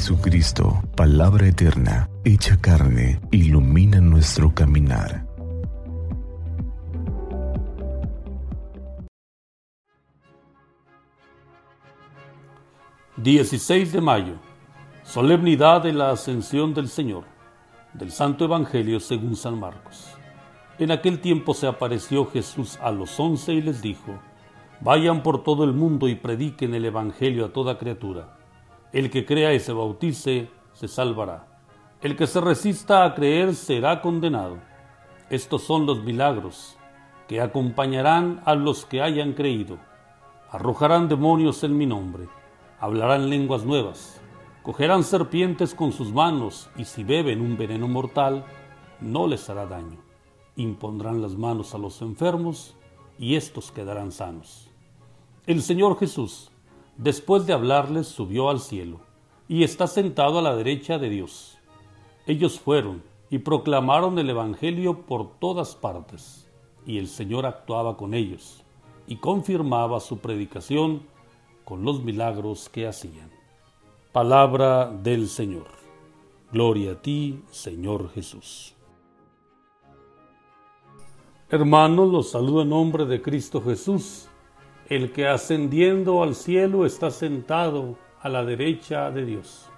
Jesucristo, palabra eterna, hecha carne, ilumina nuestro caminar. ...16 de mayo... ...solemnidad de la Ascensión del Señor... ...del Santo Evangelio según San Marcos... En aquel tiempo se apareció Jesús a los once y les dijo, Vayan por todo el mundo y prediquen el Evangelio a toda criatura. El que crea y se bautice, se salvará. El que se resista a creer será condenado. Estos son los milagros que acompañarán a los que hayan creído. Arrojarán demonios en mi nombre, hablarán lenguas nuevas, cogerán serpientes con sus manos y si beben un veneno mortal, no les hará daño impondrán las manos a los enfermos y éstos quedarán sanos. El Señor Jesús, después de hablarles, subió al cielo y está sentado a la derecha de Dios. Ellos fueron y proclamaron el Evangelio por todas partes, y el Señor actuaba con ellos y confirmaba su predicación con los milagros que hacían. Palabra del Señor. Gloria a ti, Señor Jesús. Hermanos, los saludo en nombre de Cristo Jesús, el que ascendiendo al cielo está sentado a la derecha de Dios.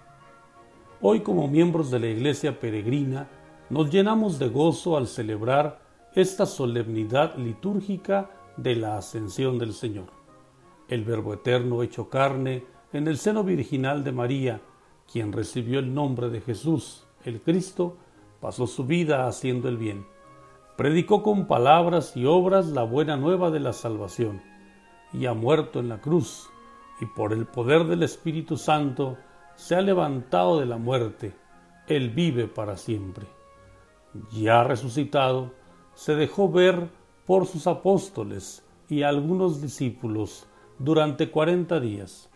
Hoy como miembros de la Iglesia Peregrina nos llenamos de gozo al celebrar esta solemnidad litúrgica de la ascensión del Señor. El Verbo Eterno hecho carne en el seno virginal de María, quien recibió el nombre de Jesús, el Cristo, pasó su vida haciendo el bien predicó con palabras y obras la buena nueva de la salvación, y ha muerto en la cruz, y por el poder del Espíritu Santo se ha levantado de la muerte, Él vive para siempre. Ya resucitado, se dejó ver por sus apóstoles y algunos discípulos durante cuarenta días.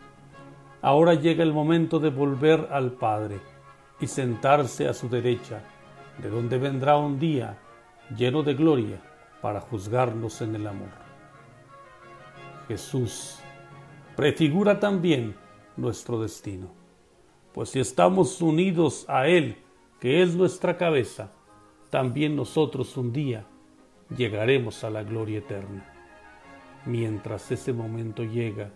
Ahora llega el momento de volver al Padre y sentarse a su derecha, de donde vendrá un día lleno de gloria para juzgarnos en el amor. Jesús prefigura también nuestro destino, pues si estamos unidos a Él, que es nuestra cabeza, también nosotros un día llegaremos a la gloria eterna. Mientras ese momento llega,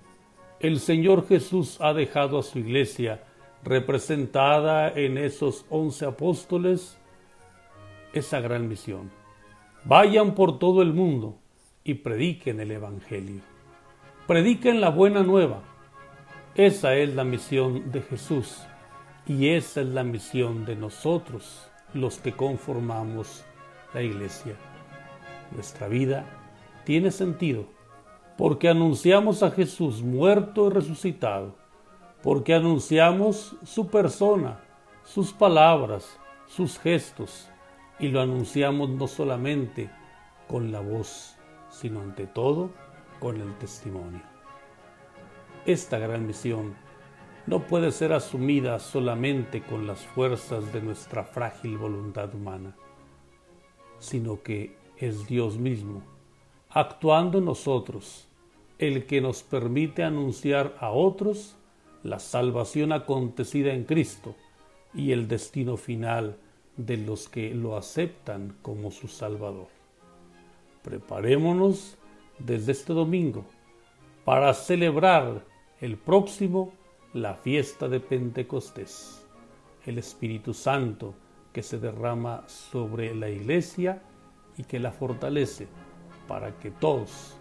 el Señor Jesús ha dejado a su iglesia representada en esos once apóstoles esa gran misión Vayan por todo el mundo y prediquen el Evangelio. Prediquen la buena nueva. Esa es la misión de Jesús y esa es la misión de nosotros, los que conformamos la iglesia. Nuestra vida tiene sentido porque anunciamos a Jesús muerto y resucitado, porque anunciamos su persona, sus palabras, sus gestos, y lo anunciamos no solamente con la voz, sino ante todo con el testimonio. Esta gran misión no puede ser asumida solamente con las fuerzas de nuestra frágil voluntad humana, sino que es Dios mismo, actuando nosotros, el que nos permite anunciar a otros la salvación acontecida en Cristo y el destino final de los que lo aceptan como su Salvador. Preparémonos desde este domingo para celebrar el próximo la fiesta de Pentecostés, el Espíritu Santo que se derrama sobre la iglesia y que la fortalece para que todos,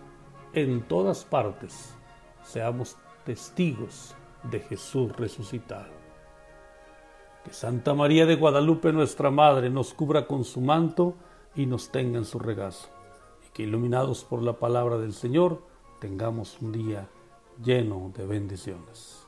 en todas partes, seamos testigos de Jesús resucitado. Que Santa María de Guadalupe, nuestra Madre, nos cubra con su manto y nos tenga en su regazo. Iluminados por la palabra del Señor, tengamos un día lleno de bendiciones.